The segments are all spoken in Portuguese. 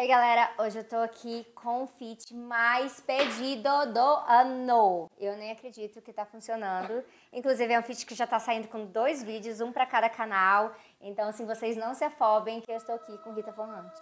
Ei galera, hoje eu tô aqui com o fit mais pedido do ano. Eu nem acredito que tá funcionando. Inclusive é um fit que já tá saindo com dois vídeos, um para cada canal. Então assim, vocês não se afobem que eu estou aqui com Rita Forrante.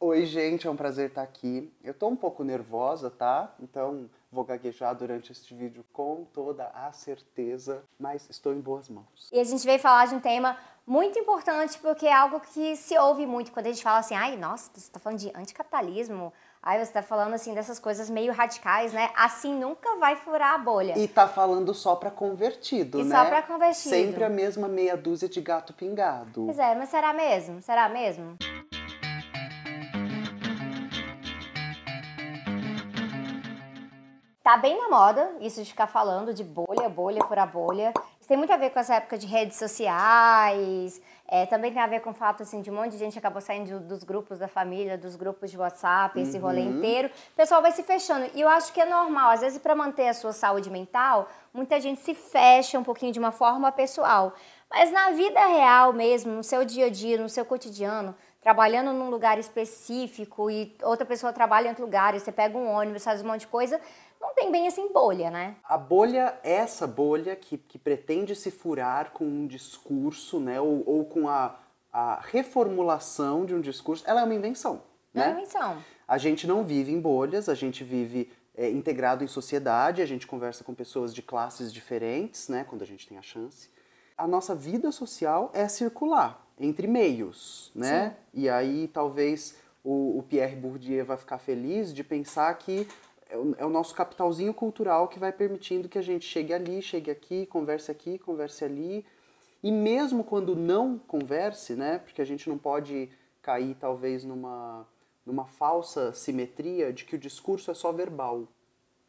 Oi gente, é um prazer estar aqui. Eu tô um pouco nervosa, tá? Então vou gaguejar durante este vídeo com toda a certeza, mas estou em boas mãos. E a gente veio falar de um tema muito importante porque é algo que se ouve muito quando a gente fala assim, ai, nossa, você está falando de anticapitalismo, ai, você está falando assim dessas coisas meio radicais, né? Assim nunca vai furar a bolha. E tá falando só para convertido, e né? só para convertido. Sempre a mesma meia dúzia de gato pingado. Pois é, mas será mesmo? Será mesmo? Tá bem na moda isso de ficar falando de bolha, bolha, furar bolha. Isso tem muito a ver com essa época de redes sociais. É, também tem a ver com o fato assim, de um monte de gente acabou saindo dos grupos da família, dos grupos de WhatsApp, esse uhum. rolê inteiro. O pessoal vai se fechando. E eu acho que é normal. Às vezes, para manter a sua saúde mental, muita gente se fecha um pouquinho de uma forma pessoal. Mas na vida real mesmo, no seu dia a dia, no seu cotidiano, trabalhando num lugar específico e outra pessoa trabalha em outro lugar, e você pega um ônibus, faz um monte de coisa, não tem bem assim bolha, né? A bolha, essa bolha que, que pretende se furar com um discurso, né? Ou, ou com a, a reformulação de um discurso, ela é uma invenção. Né? É uma invenção. A gente não vive em bolhas, a gente vive é, integrado em sociedade, a gente conversa com pessoas de classes diferentes, né? Quando a gente tem a chance. A nossa vida social é circular entre meios, né? Sim. E aí talvez o, o Pierre Bourdieu vai ficar feliz de pensar que é o, é o, nosso capitalzinho cultural que vai permitindo que a gente chegue ali, chegue aqui, converse aqui, converse ali. E mesmo quando não converse, né, porque a gente não pode cair talvez numa, numa falsa simetria de que o discurso é só verbal.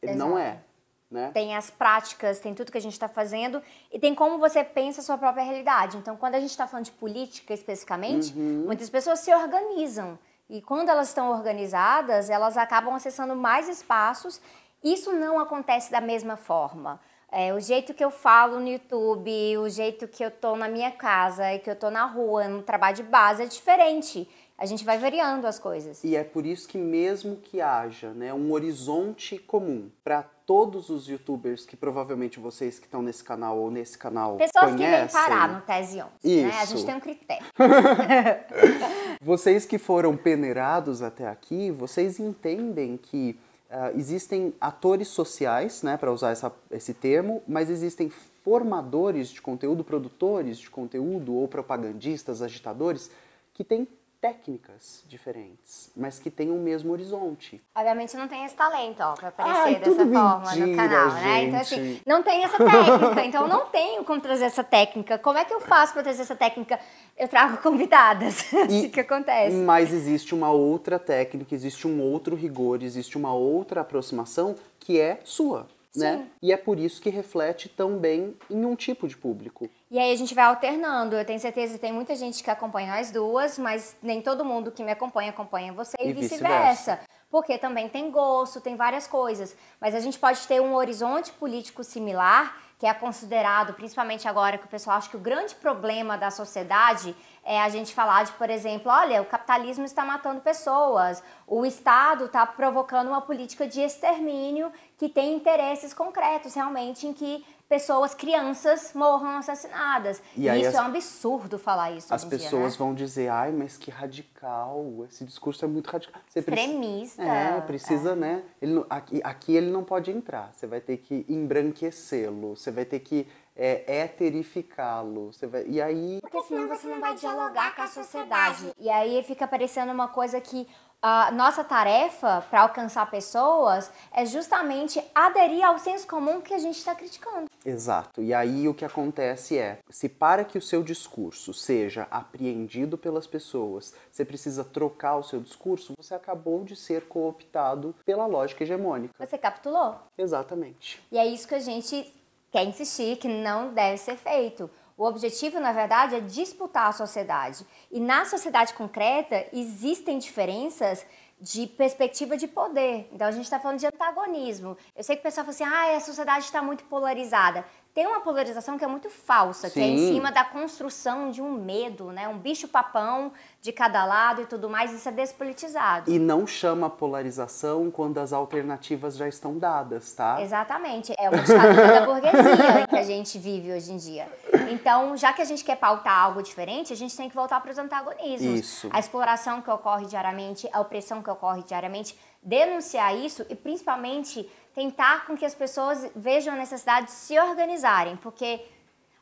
Ele Exato. não é. Né? Tem as práticas, tem tudo que a gente está fazendo e tem como você pensa a sua própria realidade. Então, quando a gente está falando de política especificamente, uhum. muitas pessoas se organizam. E quando elas estão organizadas, elas acabam acessando mais espaços. Isso não acontece da mesma forma. É, o jeito que eu falo no YouTube, o jeito que eu tô na minha casa e que eu tô na rua, no trabalho de base, é diferente. A gente vai variando as coisas. E é por isso que mesmo que haja né, um horizonte comum para todos os youtubers que provavelmente vocês que estão nesse canal ou nesse canal Pessoas conhecem. que vêm parar no Tese 11, Isso. né? A gente tem um critério. vocês que foram peneirados até aqui, vocês entendem que uh, existem atores sociais, né, para usar essa, esse termo, mas existem formadores de conteúdo, produtores de conteúdo ou propagandistas, agitadores que têm técnicas diferentes, mas que têm o mesmo horizonte. Obviamente não tem esse talento, ó, pra aparecer Ai, dessa forma mentira, no canal, gente. né? Então assim, não tem essa técnica, então não tenho como trazer essa técnica. Como é que eu faço para trazer essa técnica? Eu trago convidadas, assim que acontece. Mas existe uma outra técnica, existe um outro rigor, existe uma outra aproximação que é sua né? E é por isso que reflete tão bem em um tipo de público. E aí a gente vai alternando. Eu tenho certeza que tem muita gente que acompanha nós duas, mas nem todo mundo que me acompanha acompanha você e, e vice-versa. Vice porque também tem gosto, tem várias coisas. Mas a gente pode ter um horizonte político similar, que é considerado, principalmente agora que o pessoal acha que o grande problema da sociedade é a gente falar de, por exemplo, olha, o capitalismo está matando pessoas, o Estado está provocando uma política de extermínio que tem interesses concretos realmente em que pessoas, crianças, morram assassinadas. E, e isso as, é um absurdo falar isso. As pessoas dia, né? vão dizer, ai, mas que radical, esse discurso é muito radical. Você Extremista. Precisa, é, precisa, é. né? Ele, aqui, aqui ele não pode entrar, você vai ter que embranquecê-lo, você vai ter que é, eterificá-lo. Vai... E aí. Porque senão você não vai dialogar com a sociedade. E aí fica parecendo uma coisa que a nossa tarefa para alcançar pessoas é justamente aderir ao senso comum que a gente está criticando. Exato. E aí o que acontece é, se para que o seu discurso seja apreendido pelas pessoas, você precisa trocar o seu discurso, você acabou de ser cooptado pela lógica hegemônica. Você capitulou. Exatamente. E é isso que a gente quer insistir que não deve ser feito. O objetivo, na verdade, é disputar a sociedade. E na sociedade concreta existem diferenças de perspectiva de poder. Então a gente está falando de antagonismo. Eu sei que o pessoal fala assim, ah, a sociedade está muito polarizada tem uma polarização que é muito falsa, Sim. que é em cima da construção de um medo, né? Um bicho-papão de cada lado e tudo mais, isso é despolitizado. E não chama polarização quando as alternativas já estão dadas, tá? Exatamente. É uma ditadura da burguesia que a gente vive hoje em dia. Então, já que a gente quer pautar algo diferente, a gente tem que voltar para os antagonismos. Isso. A exploração que ocorre diariamente, a opressão que ocorre diariamente, denunciar isso e principalmente tentar com que as pessoas vejam a necessidade de se organizarem, porque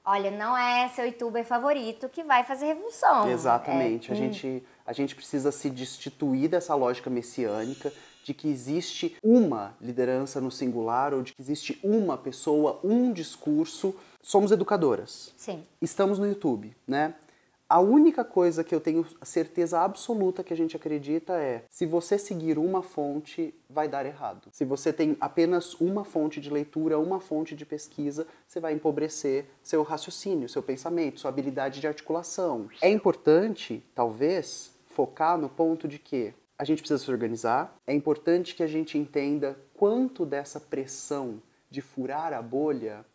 olha, não é seu youtuber favorito que vai fazer revolução. Exatamente. É, a, hum. gente, a gente precisa se destituir dessa lógica messiânica de que existe uma liderança no singular ou de que existe uma pessoa, um discurso. Somos educadoras. Sim. Estamos no YouTube, né? A única coisa que eu tenho certeza absoluta que a gente acredita é: se você seguir uma fonte, vai dar errado. Se você tem apenas uma fonte de leitura, uma fonte de pesquisa, você vai empobrecer seu raciocínio, seu pensamento, sua habilidade de articulação. É importante, talvez, focar no ponto de que a gente precisa se organizar, é importante que a gente entenda quanto dessa pressão de furar a bolha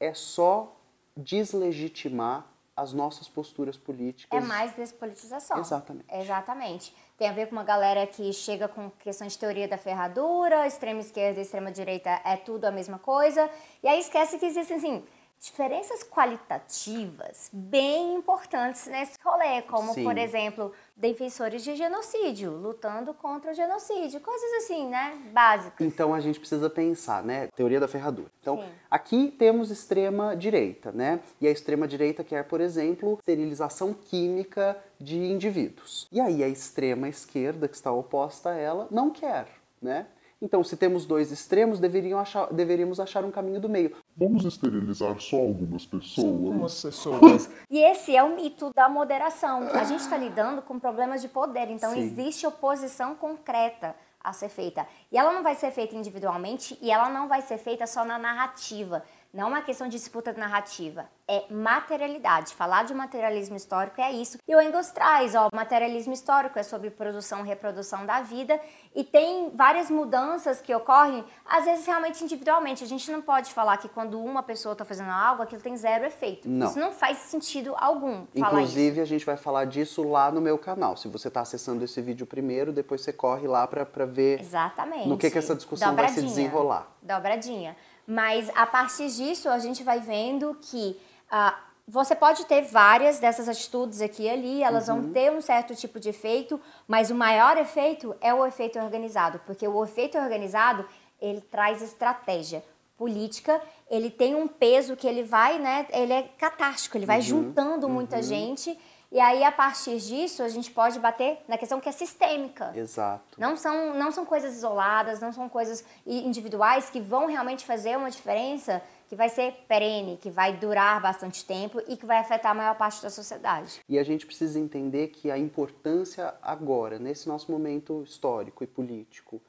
é só deslegitimar as nossas posturas políticas. É mais despolitização. Exatamente. Exatamente. Tem a ver com uma galera que chega com questões de teoria da ferradura, extrema esquerda e extrema direita é tudo a mesma coisa, e aí esquece que existem, assim, diferenças qualitativas bem importantes nesse rolê, como, Sim. por exemplo, defensores de genocídio, lutando contra o genocídio, coisas assim, né, básicas. Então a gente precisa pensar, né, teoria da ferradura. Então, Sim. aqui temos extrema direita, né? E a extrema direita quer, por exemplo, esterilização química de indivíduos. E aí a extrema esquerda, que está oposta a ela, não quer, né? Então, se temos dois extremos, deveriam achar, deveríamos achar um caminho do meio. Vamos esterilizar só algumas pessoas? Algumas pessoas. e esse é o mito da moderação. A gente está lidando com problemas de poder, então Sim. existe oposição concreta a ser feita. E ela não vai ser feita individualmente e ela não vai ser feita só na narrativa. Não é uma questão de disputa narrativa, é materialidade. Falar de materialismo histórico é isso. E o Engels traz, ó, materialismo histórico é sobre produção e reprodução da vida e tem várias mudanças que ocorrem, às vezes realmente individualmente. A gente não pode falar que quando uma pessoa está fazendo algo, aquilo tem zero efeito. Não. Isso não faz sentido algum. Inclusive, a gente vai falar disso lá no meu canal. Se você está acessando esse vídeo primeiro, depois você corre lá para ver Exatamente. no que, que essa discussão Dobradinha. vai se desenrolar. Dobradinha. Mas a partir disso, a gente vai vendo que ah, você pode ter várias dessas atitudes aqui e ali, elas uhum. vão ter um certo tipo de efeito, mas o maior efeito é o efeito organizado, porque o efeito organizado ele traz estratégia política, ele tem um peso que ele vai, né? Ele é catártico, ele vai uhum. juntando muita uhum. gente e aí, a partir disso, a gente pode bater na questão que é sistêmica. Exato. Não são, não são coisas isoladas, não são coisas individuais que vão realmente fazer uma diferença que vai ser perene, que vai durar bastante tempo e que vai afetar a maior parte da sociedade. E a gente precisa entender que a importância agora, nesse nosso momento histórico e político,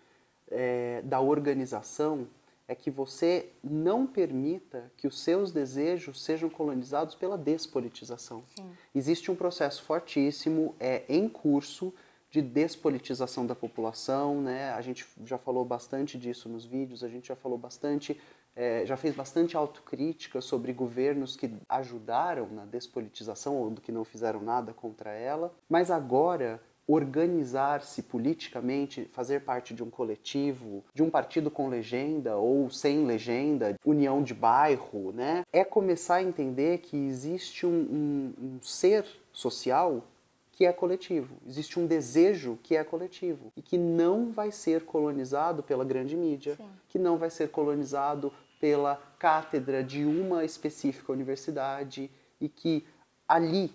é, da organização é que você não permita que os seus desejos sejam colonizados pela despolitização. Sim. Existe um processo fortíssimo é, em curso de despolitização da população, né? A gente já falou bastante disso nos vídeos, a gente já falou bastante, é, já fez bastante autocrítica sobre governos que ajudaram na despolitização ou que não fizeram nada contra ela. Mas agora organizar-se politicamente, fazer parte de um coletivo, de um partido com legenda ou sem legenda, união de bairro, né? É começar a entender que existe um, um, um ser social que é coletivo, existe um desejo que é coletivo e que não vai ser colonizado pela grande mídia, Sim. que não vai ser colonizado pela cátedra de uma específica universidade e que ali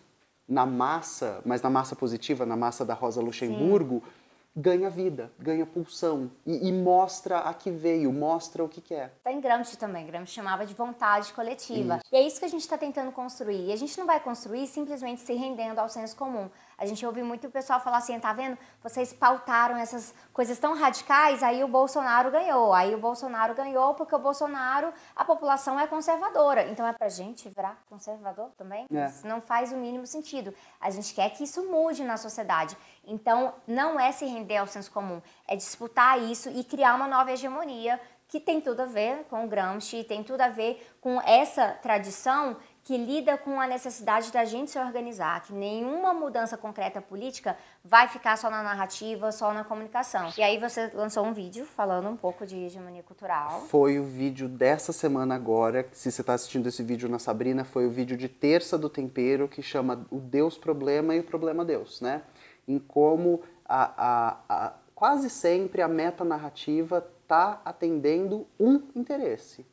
na massa, mas na massa positiva, na massa da Rosa Luxemburgo, Sim. ganha vida, ganha pulsão e, e, mostra a que veio, mostra o que quer. Está em Gramsci também, Gramsci chamava de vontade coletiva. Isso. E é isso que a gente está tentando construir. E a gente não vai construir simplesmente se rendendo ao senso comum. A gente ouve muito o pessoal falar assim, tá vendo? Vocês pautaram essas coisas tão radicais, aí o Bolsonaro ganhou. Aí o Bolsonaro ganhou porque o Bolsonaro, a população é conservadora. Então é pra gente virar conservador também? É. Isso não faz o mínimo sentido. A gente quer que isso mude na sociedade. Então não é se render ao senso comum, é disputar isso e criar uma nova hegemonia que tem tudo a ver com o Gramsci, tem tudo a ver com essa tradição que lida com a necessidade da gente se organizar, que nenhuma mudança concreta política vai ficar só na narrativa, só na comunicação. E aí você lançou um vídeo falando um pouco de hegemonia cultural. Foi o vídeo dessa semana agora, se você está assistindo esse vídeo na Sabrina, foi o vídeo de terça do tempero que chama o Deus Problema e o Problema Deus, né? Em como a, a, a quase sempre a meta narrativa está atendendo um interesse.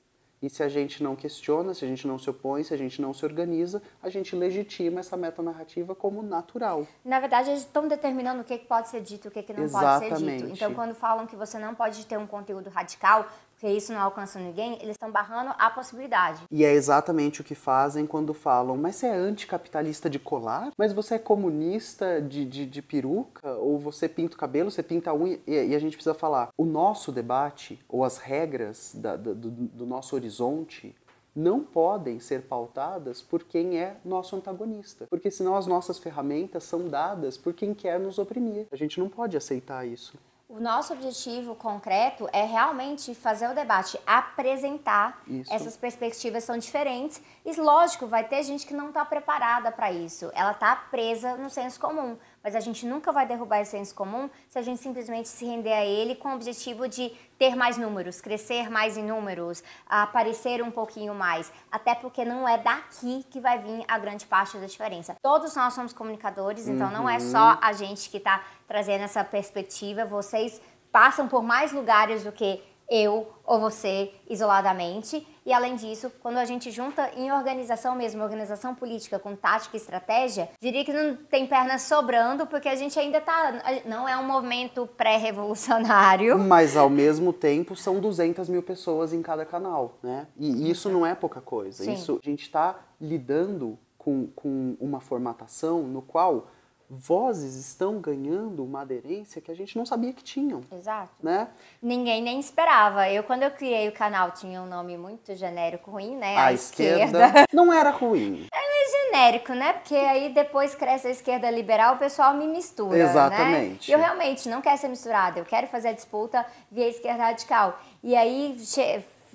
E se a gente não questiona, se a gente não se opõe, se a gente não se organiza, a gente legitima essa metanarrativa como natural. Na verdade, eles estão determinando o que pode ser dito e o que não Exatamente. pode ser dito. Então, quando falam que você não pode ter um conteúdo radical, porque isso não alcança ninguém, eles estão barrando a possibilidade. E é exatamente o que fazem quando falam, mas você é anticapitalista de colar? Mas você é comunista de, de, de peruca? Ou você pinta o cabelo, você pinta a unha? E, e a gente precisa falar, o nosso debate, ou as regras da, do, do nosso horizonte, não podem ser pautadas por quem é nosso antagonista, porque senão as nossas ferramentas são dadas por quem quer nos oprimir. A gente não pode aceitar isso. O nosso objetivo concreto é realmente fazer o debate, apresentar isso. essas perspectivas são diferentes. E lógico, vai ter gente que não está preparada para isso. Ela está presa no senso comum mas a gente nunca vai derrubar esse senso comum se a gente simplesmente se render a ele com o objetivo de ter mais números, crescer mais em números, aparecer um pouquinho mais. Até porque não é daqui que vai vir a grande parte da diferença. Todos nós somos comunicadores, então uhum. não é só a gente que está trazendo essa perspectiva. Vocês passam por mais lugares do que eu ou você isoladamente. E além disso, quando a gente junta em organização mesmo, organização política com tática e estratégia, diria que não tem pernas sobrando, porque a gente ainda tá. Não é um movimento pré-revolucionário. Mas ao mesmo tempo são 200 mil pessoas em cada canal, né? E isso não é pouca coisa. Sim. Isso a gente está lidando com, com uma formatação no qual vozes estão ganhando uma aderência que a gente não sabia que tinham. Exato. Né? Ninguém nem esperava. Eu, quando eu criei o canal, tinha um nome muito genérico, ruim, né? A, a esquerda. esquerda. Não era ruim. É meio genérico, né? Porque aí depois cresce a esquerda liberal, o pessoal me mistura. Né? Exatamente. Né? Eu realmente não quero ser misturada. Eu quero fazer a disputa via esquerda radical. E aí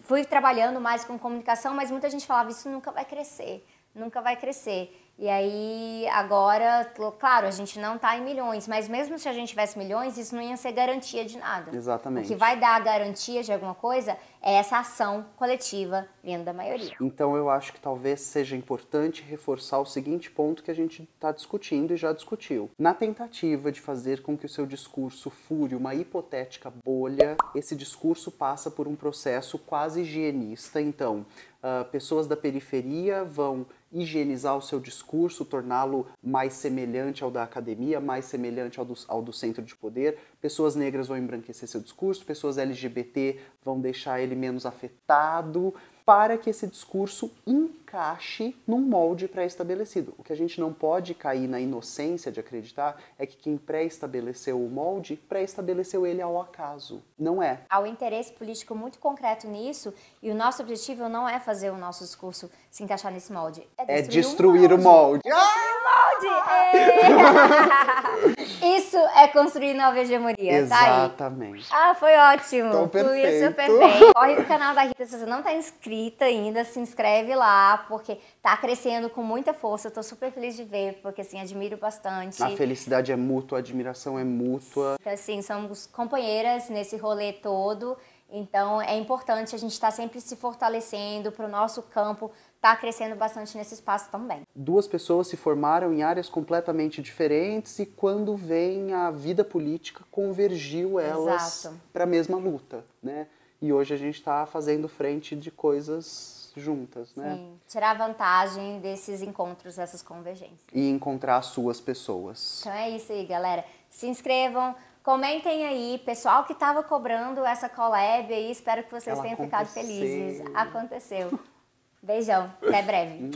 fui trabalhando mais com comunicação, mas muita gente falava: isso nunca vai crescer. Nunca vai crescer. E aí, agora, claro, a gente não está em milhões, mas mesmo se a gente tivesse milhões, isso não ia ser garantia de nada. Exatamente. O que vai dar a garantia de alguma coisa é essa ação coletiva vindo da maioria. Então, eu acho que talvez seja importante reforçar o seguinte ponto que a gente está discutindo e já discutiu. Na tentativa de fazer com que o seu discurso fure uma hipotética bolha, esse discurso passa por um processo quase higienista. Então, uh, pessoas da periferia vão higienizar o seu discurso, torná-lo mais semelhante ao da academia, mais semelhante ao do, ao do centro de poder. Pessoas negras vão embranquecer seu discurso, pessoas LGBT vão deixar ele menos afetado para que esse discurso encaixe num molde pré-estabelecido. O que a gente não pode cair na inocência de acreditar é que quem pré-estabeleceu o molde, pré-estabeleceu ele ao acaso. Não é. Há um interesse político muito concreto nisso e o nosso objetivo não é fazer o nosso discurso se encaixar nesse molde. É destruir, é destruir o molde. O molde. Destruir o molde! É. Isso é construir nova hegemonia, Exatamente. Tá. Ah, foi ótimo. Então, perfeito. super bem. Corre no canal da Rita se você não está inscrito inscrita ainda, se inscreve lá, porque tá crescendo com muita força. Eu tô super feliz de ver, porque assim, admiro bastante. A felicidade é mútua, a admiração é mútua. Então, assim, somos companheiras nesse rolê todo. Então é importante a gente estar tá sempre se fortalecendo para o nosso campo estar tá crescendo bastante nesse espaço também. Duas pessoas se formaram em áreas completamente diferentes e quando vem a vida política convergiu elas para a mesma luta, né? e hoje a gente está fazendo frente de coisas juntas, né? Sim, tirar vantagem desses encontros, dessas convergências. E encontrar suas pessoas. Então é isso aí, galera. Se inscrevam, comentem aí, pessoal que estava cobrando essa collab aí, espero que vocês Ela tenham aconteceu. ficado felizes. Aconteceu. Beijão, até breve.